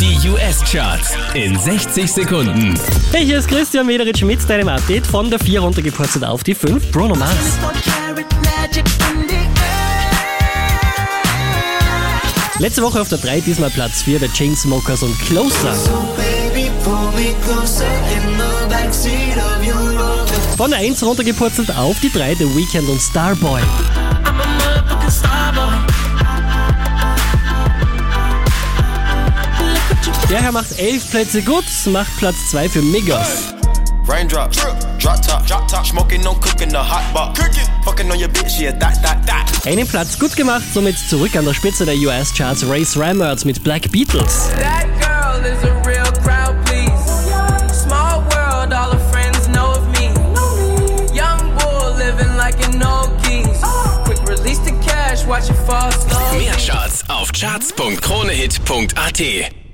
Die US-Charts in 60 Sekunden. Hey, hier ist Christian Mederitsch mit deinem Update von der 4 runtergepurzelt auf die 5. Bruno Mars. Letzte Woche auf der 3, diesmal Platz 4 der Chainsmokers und Closer. Von der 1 runtergepurzelt auf die 3 The Weekend und Starboy. Der Herr macht 11 Plätze gut, macht Platz 2 für Migos. Raindrops, drop top, drop top, smoking, no cooking, the hot box. Fucking on your bitch, yeah, that, that, that. Einen Platz gut gemacht, somit zurück an der Spitze der US-Charts Race Rammerts mit Black Beatles. That girl is a real crowd, please. Small world, all her friends know of me. Young bull living like an old geese. Quick release the cash, watch it fall slow. Mehr Charts auf charts.kronehit.at